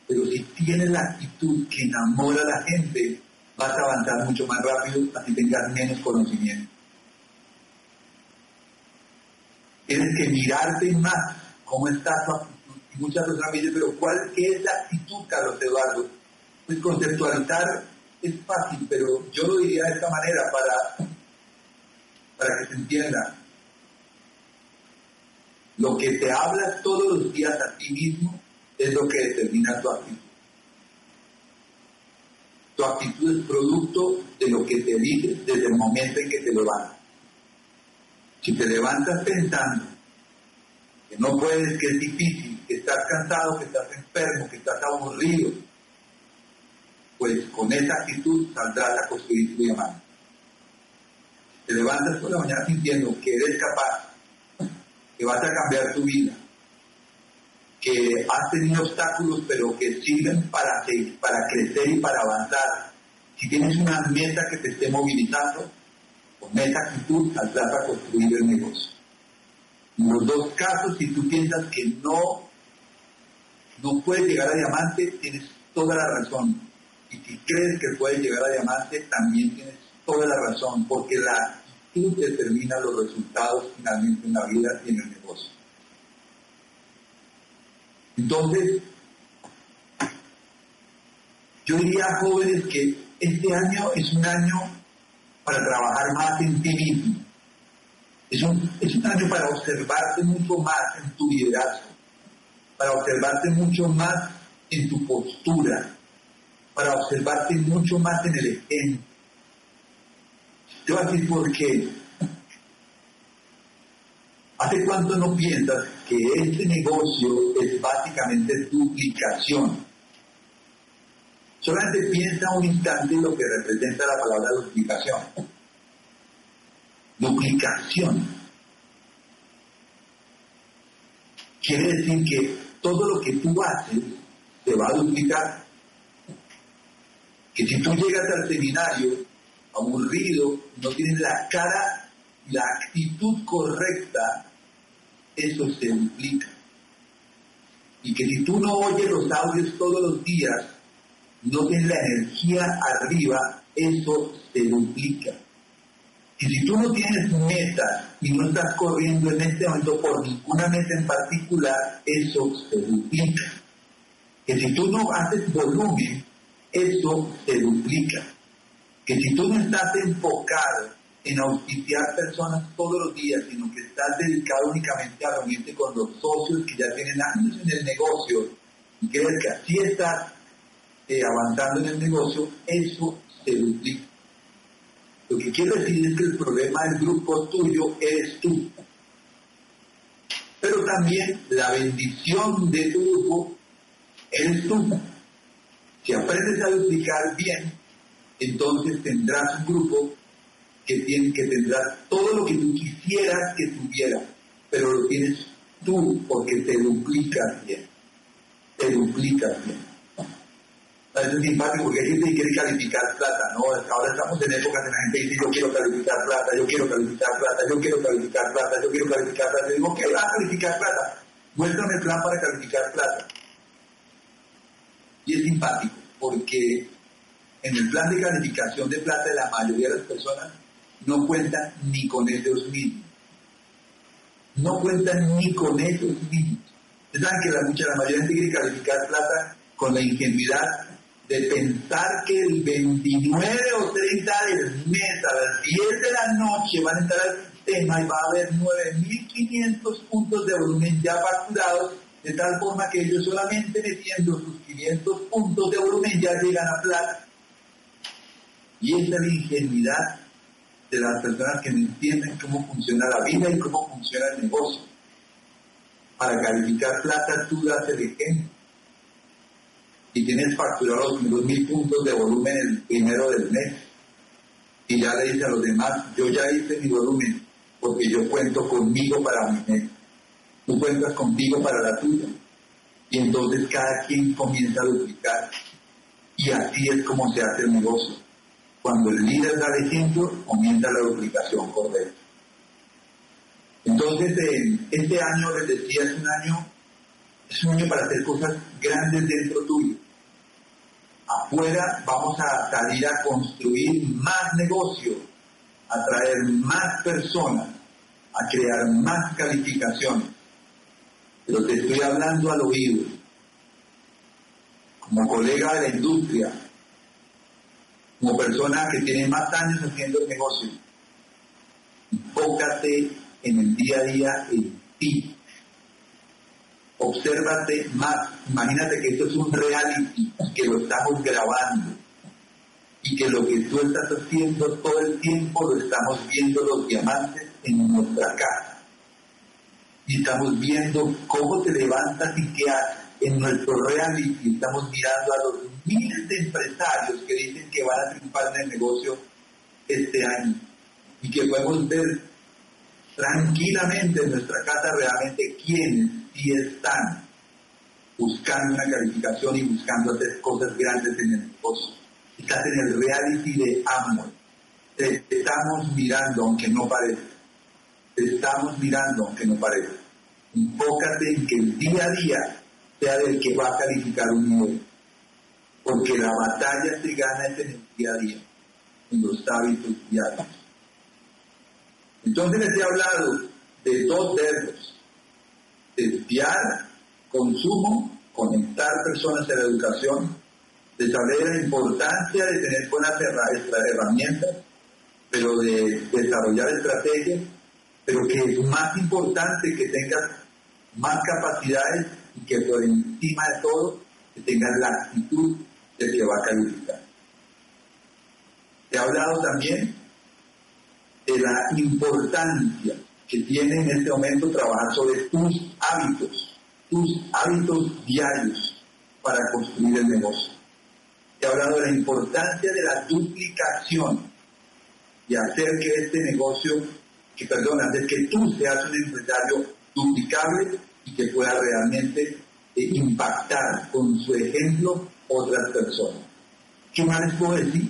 Speaker 1: pero si tienes la actitud que enamora a la gente, vas a avanzar mucho más rápido, así tengas menos conocimiento. Tienes que mirarte más cómo está tu actitud. Y muchas personas me pero ¿cuál es la actitud, Carlos Eduardo? Pues conceptualizar es fácil, pero yo lo diría de esta manera para, para que se entienda. Lo que te hablas todos los días a ti mismo es lo que determina tu actitud. Tu actitud es producto de lo que te dices desde el momento en que te levantas. Si te levantas pensando que no puedes, que es difícil, que estás cansado, que estás enfermo, que estás aburrido, pues con esa actitud saldrás a construir tu diamante. Te levantas por la mañana sintiendo que eres capaz, que vas a cambiar tu vida, que has tenido obstáculos pero que sirven para, crecer y para avanzar. Si tienes una meta que te esté movilizando, con esa actitud saldrás a construir el negocio. En los dos casos, si tú piensas que no, no puedes llegar a diamante, tienes toda la razón. Y si crees que puedes llegar a diamante, también tienes toda la razón, porque la actitud determina los resultados finalmente en la vida y en el negocio. Entonces, yo diría a jóvenes que este año es un año para trabajar más en ti mismo. Es un, es un año para observarte mucho más en tu liderazgo, para observarte mucho más en tu postura, para observarte mucho más en el ejemplo. Te voy a decir por qué. ¿Hace cuánto no piensas que este negocio es básicamente duplicación? Solamente piensa un instante lo que representa la palabra duplicación. Duplicación. Quiere decir que todo lo que tú haces te va a duplicar. Que si tú llegas al seminario aburrido, no tienes la cara, la actitud correcta, eso se duplica. Y que si tú no oyes los audios todos los días, no tienes la energía arriba, eso se duplica. Y si tú no tienes metas y no estás corriendo en este momento por ninguna meta en particular, eso se duplica. Que si tú no haces volumen, eso se duplica. Que si tú no estás enfocado en auspiciar personas todos los días, sino que estás dedicado únicamente a reunirte con los socios que ya tienen años en el negocio y crees que así estás eh, avanzando en el negocio, eso se duplica. Lo que quiero decir es que el problema del grupo tuyo eres tú. Pero también la bendición de tu grupo eres tú. Si aprendes a duplicar bien, entonces tendrás un grupo que, tiene, que tendrá todo lo que tú quisieras que tuviera, pero lo tienes tú porque te duplicas bien. Te duplicas bien. Es simpático porque hay gente que quiere calificar plata, ¿no? Ahora estamos en épocas en la gente dice yo quiero calificar plata, yo quiero calificar plata, yo quiero calificar plata, yo quiero calificar plata. Y digo, ¿qué va a calificar plata? Muéstrame el plan para calificar plata. Y es simpático porque en el plan de calificación de plata de la mayoría de las personas no cuentan ni con ellos mismos. No cuentan ni con ellos mismos. Saben que la, mucha, la mayoría quiere calificar plata con la ingenuidad de pensar que el 29 o 30 del mes a las 10 de la noche van a estar sistema y va a haber 9.500 puntos de volumen ya facturados, de tal forma que ellos solamente metiendo sus 500 puntos de volumen ya llegan a plata. Y esa es la ingenuidad de las personas que no entienden cómo funciona la vida y cómo funciona el negocio. Para calificar plata tú das el ejemplo. Y tienes facturados los mil puntos de volumen el primero del mes y ya le dice a los demás, yo ya hice mi volumen porque yo cuento conmigo para mi mes, tú cuentas contigo para la tuya. Y entonces cada quien comienza a duplicar. Y así es como se hace el negocio. Cuando el líder da el ejemplo, comienza la duplicación correcta. Entonces, este año, les decía, es un año, es un año para hacer cosas grandes dentro tuyo afuera vamos a salir a construir más negocio, a traer más personas, a crear más calificaciones. Pero te estoy hablando al oído, como colega de la industria, como persona que tiene más años haciendo el negocio. Enfócate en el día a día en ti, obsérvate más. Imagínate que esto es un reality, que lo estamos grabando y que lo que tú estás haciendo todo el tiempo lo estamos viendo los diamantes en nuestra casa. Y estamos viendo cómo te levantas y qué haces. En nuestro reality estamos mirando a los miles de empresarios que dicen que van a triunfar en el negocio este año y que podemos ver tranquilamente en nuestra casa realmente quiénes sí están buscando una calificación y buscando hacer cosas grandes en el negocio. Estás en el reality de amor. Te estamos mirando aunque no parezca. Te estamos mirando aunque no parezca. Enfócate en que el día a día sea del que va a calificar un nivel. Porque la batalla se gana en el día a día, en los hábitos diarios. Entonces les he hablado de dos verbos, espiar, consumo, conectar personas a la educación, de saber la importancia de tener buenas herramientas, pero de desarrollar estrategias, pero que es más importante que tengas más capacidades que por encima de todo que la actitud del que va a calificar. He hablado también de la importancia que tiene en este momento trabajar sobre tus hábitos, tus hábitos diarios para construir el negocio. He hablado de la importancia de la duplicación y hacer que este negocio, que perdón, hacer que tú seas un empresario duplicable y que pueda realmente eh, impactar con su ejemplo otras personas. ¿Qué más les puedo decir?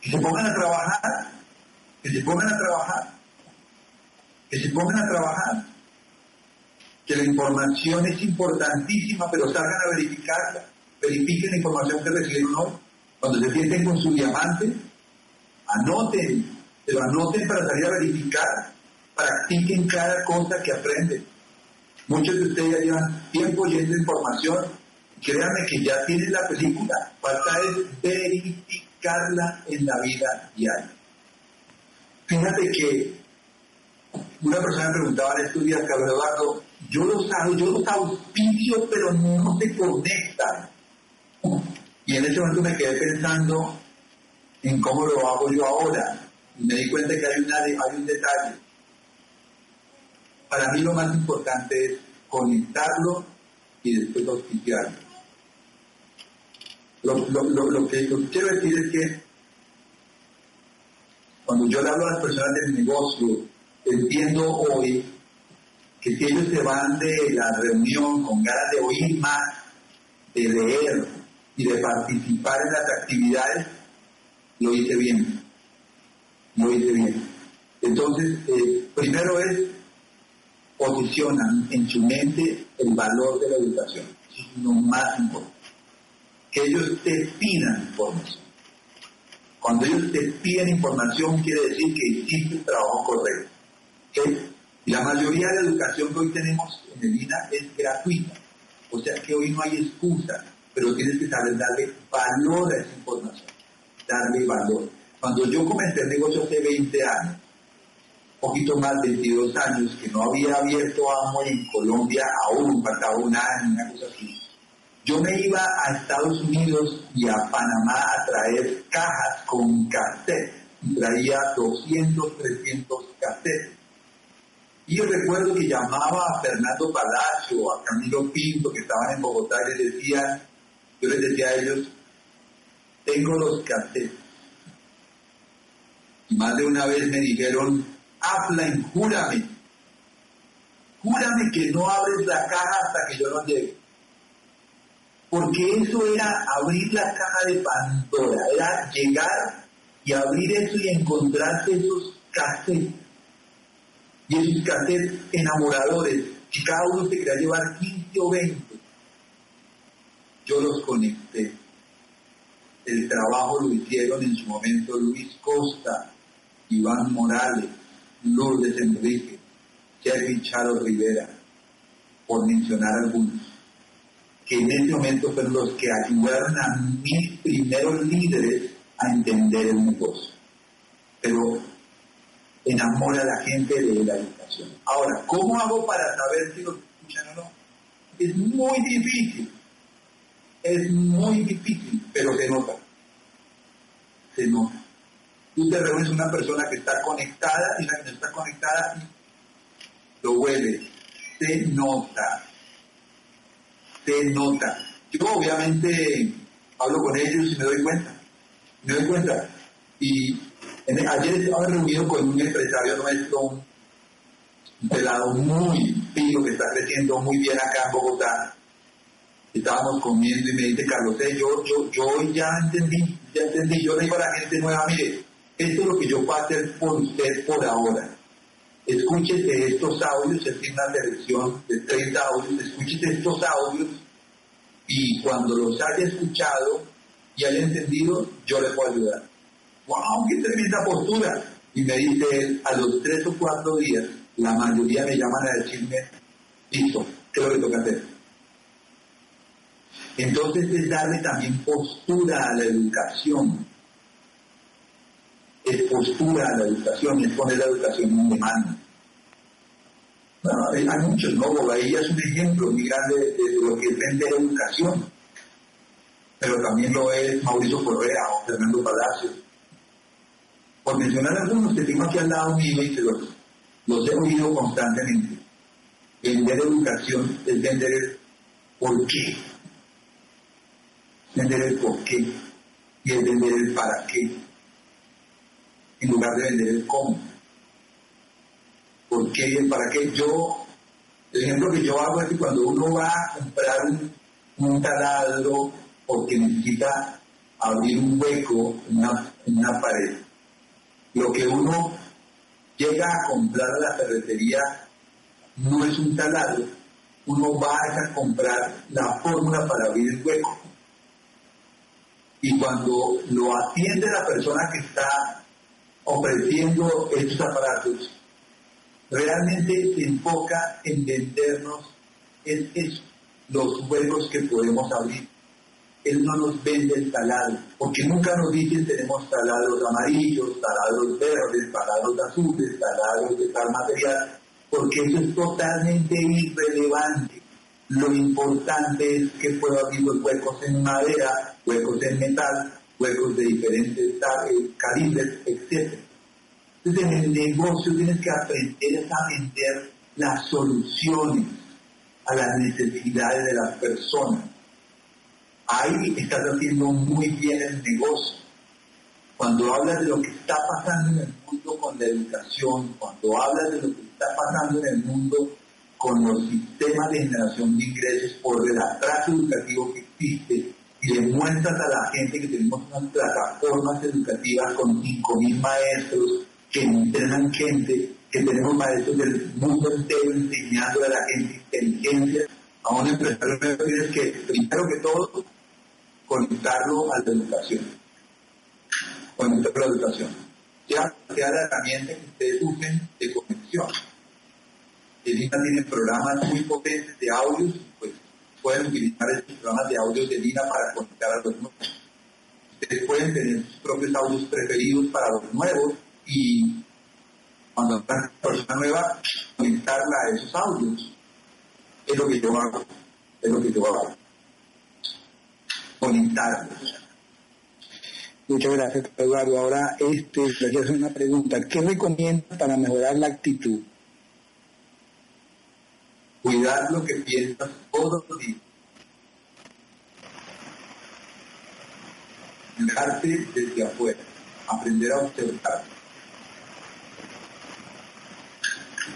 Speaker 1: Que se pongan a trabajar que se pongan a trabajar, que se pongan a trabajar, que la información es importantísima, pero salgan a verificarla, verifiquen la información que recibieron hoy, cuando se sienten con su diamante, anoten, pero anoten para salir a verificar, practiquen cada cosa que aprenden. Muchos de ustedes ya llevan tiempo oyendo información, créanme que ya tienen la película, falta es verificarla en la vida diaria. Fíjate que una persona me preguntaba en estos días, Eduardo, yo los hago, yo los auspicio, pero no se conectan. Y en ese momento me quedé pensando en cómo lo hago yo ahora. Y me di cuenta que hay un detalle. Para mí lo más importante es conectarlo y después auspiciarlo. Lo, que quiero decir es que cuando yo le hablo a las personas del negocio, entiendo hoy que si ellos se van de la reunión con ganas de oír más, de leer y de participar en las actividades, lo hice bien. Lo hice bien. Entonces, eh, primero es posicionan en su mente el valor de la educación. Eso es lo más importante. Que ellos te pidan información. Cuando ellos te piden información, quiere decir que hiciste el trabajo correcto. La mayoría de la educación que hoy tenemos en el INA es gratuita. O sea que hoy no hay excusa, pero tienes que saber darle valor a esa información. Darle valor. Cuando yo comencé el negocio hace 20 años, poquito más de 22 años, que no había abierto Amway en Colombia aún, faltaba un año, una cosa así. Yo me iba a Estados Unidos y a Panamá a traer cajas con cassette. Traía 200, 300 cassettes. Y yo recuerdo que llamaba a Fernando Palacio, a Camilo Pinto, que estaban en Bogotá, y les decía, yo les decía a ellos, tengo los cassettes. Y más de una vez me dijeron, habla y júrame. Júrame que no abres la caja hasta que yo no llegue. Porque eso era abrir la caja de Pandora, era llegar y abrir eso y encontrarse esos cassettes. Y esos cassettes enamoradores, que cada uno se quería llevar 15 o 20. Yo los conecté. El trabajo lo hicieron en su momento Luis Costa, Iván Morales, Lourdes Enrique, Jerry Charo Rivera, por mencionar algunos, que en ese momento fueron los que ayudaron a mis primeros líderes a entender el negocio. Pero enamora a la gente de la educación. Ahora, ¿cómo hago para saber si lo escuchan o no? Es muy difícil. Es muy difícil, pero se nota. Se nota tú te reúnes una persona que está conectada y la que no está conectada lo huele, se nota, se nota. Yo obviamente hablo con ellos y me doy cuenta, me doy cuenta. Y ayer estaba reunido con un empresario nuestro, un pelado muy fino que está creciendo muy bien acá en Bogotá. Estábamos comiendo y me dice Carlos, eh, yo, yo, yo ya entendí, ya entendí, yo le digo a la gente nueva, mire, esto es lo que yo puedo hacer por usted por ahora. Escúchese estos audios, es una selección de 30 audios, escúchese estos audios y cuando los haya escuchado y haya entendido, yo le puedo ayudar. ¡Wow! ¡Qué tremenda postura! Y me dice él, a los tres o cuatro días, la mayoría me llaman a decirme, listo, ¿qué es lo que toca hacer? Entonces es darle también postura a la educación es postura a la educación, es poner la educación en demanda. Bueno, hay, muchos, ¿no? Bobadilla es un ejemplo muy grande de, lo que es vender educación, pero también lo es Mauricio Correa o Fernando Palacio. Por mencionar algunos que tengo aquí al lado mío y se los, los he oído constantemente. Vender educación es vender el por qué. Vender el por qué y es vender el para qué en lugar de vender el cómo. ¿Por qué para qué? Yo, el ejemplo que yo hago es que cuando uno va a comprar un, taladro porque necesita abrir un hueco en una, pared, lo que uno llega a comprar a la ferretería no es un taladro, uno va a comprar la fórmula para abrir el hueco. Y cuando lo atiende la persona que está ofreciendo estos aparatos, realmente se enfoca en vendernos en eso, los huecos que podemos abrir. Él no nos vende el porque nunca nos dicen tenemos taladros amarillos, taladros verdes, taladros azules, taladros de tal material, porque eso es totalmente irrelevante. Lo importante es que puedo abrir los huecos en madera, huecos en metal, huecos de diferentes eh, calibres, etc. Entonces en el negocio tienes que aprender a vender las soluciones a las necesidades de las personas. Ahí estás haciendo muy bien el negocio. Cuando hablas de lo que está pasando en el mundo con la educación, cuando hablas de lo que está pasando en el mundo con los sistemas de generación de ingresos por el atraso educativo que existe, y le muestras a la gente que tenemos unas plataformas educativas con 5.000 maestros que entrenan gente, que tenemos maestros del mundo entero enseñando a la gente inteligencia, a un empresario tienes que, primero que todo, conectarlo a la educación. Conectarlo a la educación. Ya sea la herramienta que ustedes usen de conexión. El INA tiene programas muy potentes de audios, pues pueden utilizar estos programas de audio de Lina para conectar a los nuevos. Ustedes pueden tener sus propios audios preferidos para los nuevos y Cuando una persona nueva, conectarla a esos audios. Es lo que yo hago, es lo que yo hago. Conectarlos.
Speaker 2: Muchas gracias, Eduardo. Ahora, este, le quiero una pregunta. ¿Qué recomienda para mejorar la actitud?
Speaker 1: Cuidar lo que piensas todos los días. Mirarte desde afuera. Aprender a observar.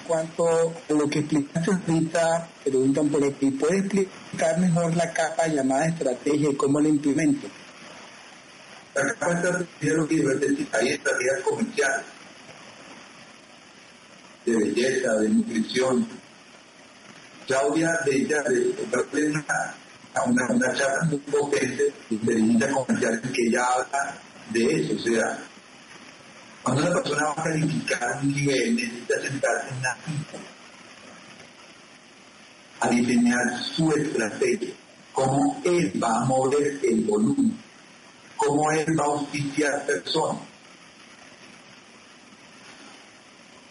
Speaker 2: cuanto a lo que explicaste ahorita, preguntan por aquí, ¿puede explicar mejor la capa llamada estrategia y cómo la implemento?
Speaker 1: La capa estrategia lo que hay estrategias comerciales, de belleza, de nutrición. Claudia, de ella, de, una, una, charla muy potente de inteligencia comercial en que ella habla de eso, o sea, cuando una persona va a calificar un nivel, necesita sentarse en la cita a diseñar su estrategia, cómo él va a mover el volumen, cómo él va a auspiciar personas.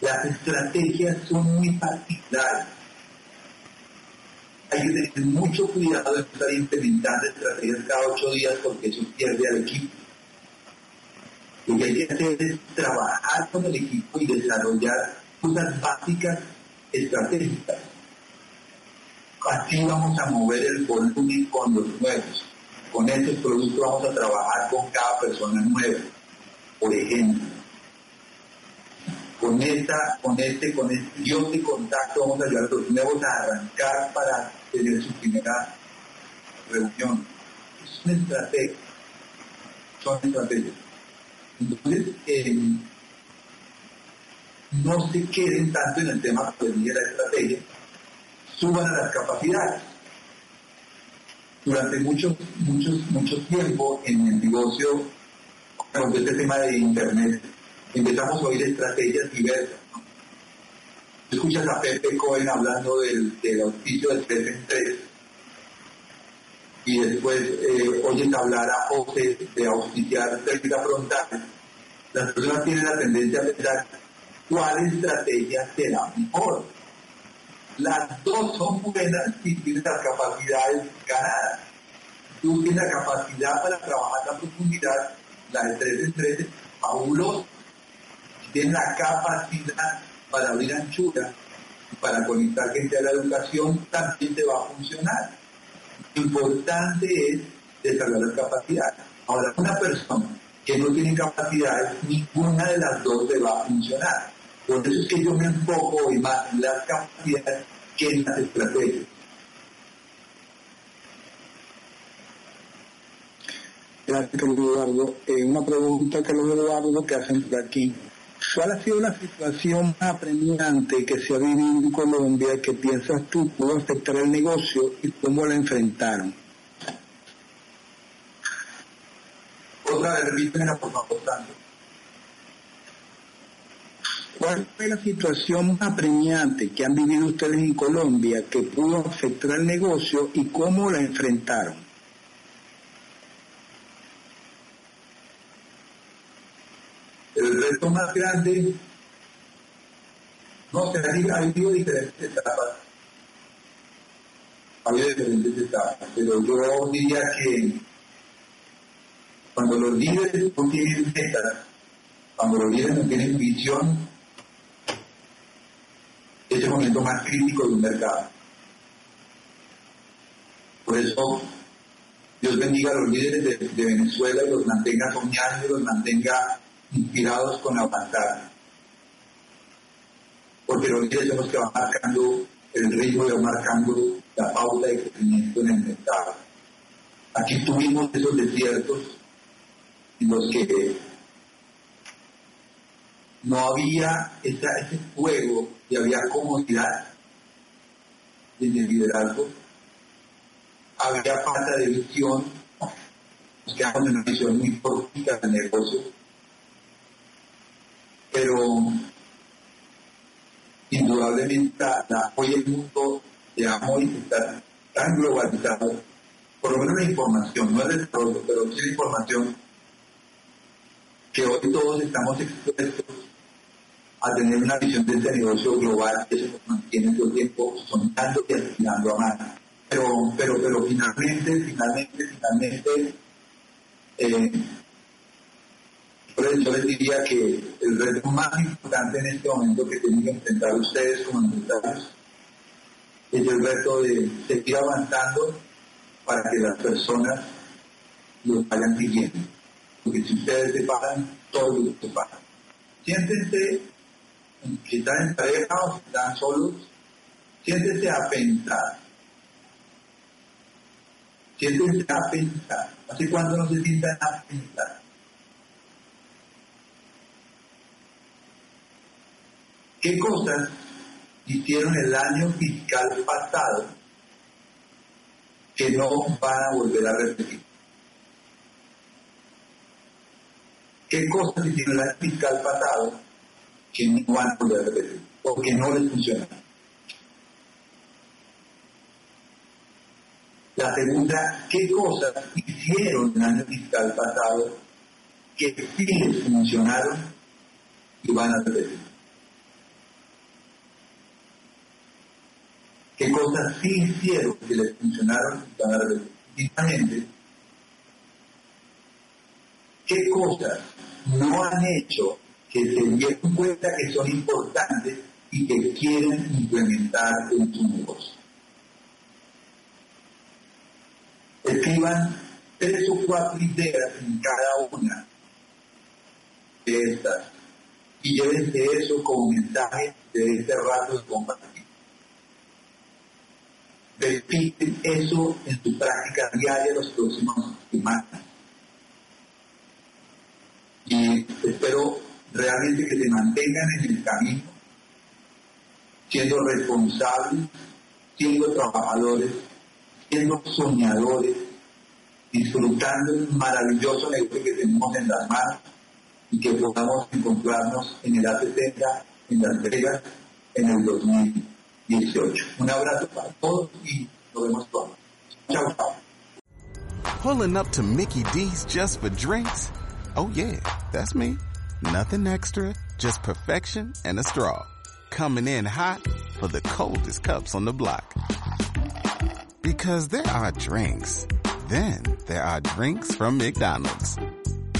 Speaker 1: Las estrategias son muy particulares. Hay que tener mucho cuidado de estar implementando estrategias cada ocho días porque eso pierde al equipo. Lo que hay que hacer es trabajar con el equipo y desarrollar cosas básicas estratégicas. Así vamos a mover el volumen con los nuevos. Con estos productos vamos a trabajar con cada persona nueva, por ejemplo. Con esta, con este, con este guion de contacto vamos a ayudar a los nuevos a arrancar para tener su primera reunión. Es una estrategia. Son estrategias. Entonces, eh, no se queden tanto en el tema de la estrategia, suban a las capacidades. Durante mucho, mucho, mucho tiempo en el negocio, con este tema de Internet, empezamos a oír estrategias diversas. Escuchas a Pepe Cohen hablando del, del auspicio del 3 en 3 y después eh, oyen hablar a José de auspiciar cerca frontal, las personas tienen la tendencia a pensar cuál estrategia será mejor. Las dos son buenas si tienes las capacidades ganadas. Tú tienes la capacidad para trabajar la profundidad, la de 3 en 3, fabuloso. Tienes la capacidad para abrir anchura, para conectar gente a la educación, también te va a funcionar lo importante es desarrollar las capacidades. Ahora, una persona que no tiene capacidades, ninguna de las dos le va a funcionar. Por eso es que yo me enfoco hoy más en las capacidades que en las estrategias.
Speaker 2: Gracias, Eduardo. Eh, una pregunta, Carlos Eduardo, que hacen por aquí. ¿Cuál ha sido la situación más apremiante que se ha vivido en Colombia que piensas tú pudo afectar el negocio y cómo la enfrentaron?
Speaker 1: Otra vez, repítemela por favor.
Speaker 2: ¿Cuál fue la situación más apremiante que han vivido ustedes en Colombia que pudo afectar el negocio y cómo la enfrentaron?
Speaker 1: El reto más grande, no sé, ha habido diferentes etapas, ha habido diferentes etapas, pero yo diría que cuando los líderes no tienen metas, cuando los líderes no tienen visión, es el momento más crítico de un mercado. Por eso, Dios bendiga a los líderes de, Venezuela y los mantenga soñando los mantenga inspirados con avanzar. Porque los líderes son los que van marcando el ritmo y van marcando la pauta de crecimiento en el mercado. Aquí tuvimos esos desiertos en los que no había ese fuego y había comodidad en el liderazgo, había falta de visión, nos quedamos en una visión muy política del negocio, pero indudablemente hoy el mundo digamos está tan globalizado, por lo menos la información, no el desarrollo, pero sí la información, que hoy todos estamos expuestos a tener una visión de este negocio global que se mantiene todo el tiempo soñando y aspirando a más. Pero, pero, pero finalmente, finalmente, finalmente, eh, yo les diría que el reto más importante en este momento que tienen que enfrentar ustedes como empresarios es el reto de seguir avanzando para que las personas los vayan siguiendo. Porque si ustedes se pagan, todos se pagan. Siéntense, que están en pareja o si están solos, siéntense a pensar. Siéntense a pensar. ¿Hace cuánto no se sientan a pensar? ¿Qué cosas hicieron el año fiscal pasado que no van a volver a repetir? ¿Qué cosas hicieron el año fiscal pasado que no van a volver a repetir o que no les funcionan? La segunda, ¿qué cosas hicieron el año fiscal pasado que sí les funcionaron y van a repetir? ¿Qué cosas sí hicieron que les funcionaron? Finalmente, ¿qué cosas no han hecho que se dieron cuenta que son importantes y que quieren implementar en su negocio? escriban tres o cuatro ideas en cada una de estas y llévense eso como mensaje de este rato de compartir. Repiten eso en tu práctica diaria los próximos semanas. Y espero realmente que se mantengan en el camino, siendo responsables, siendo trabajadores siendo soñadores, disfrutando el maravilloso negocio que tenemos en las manos y que podamos encontrarnos en el A70, en Las Vegas, en el 2018. Un abrazo para todos y nos vemos todos. Chao, chao.
Speaker 3: Pulling up to Mickey D's just for drinks? Oh yeah, that's me. Nothing extra, just perfection and a straw. Coming in hot for the coldest cups on the block. Because there are drinks. Then there are drinks from McDonald's.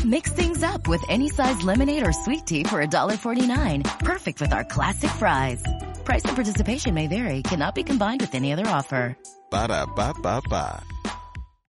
Speaker 4: Mix things up with any size lemonade or sweet tea for $1.49. Perfect with our classic fries. Price and participation may vary. Cannot be combined with any other offer.
Speaker 3: Ba da ba ba ba.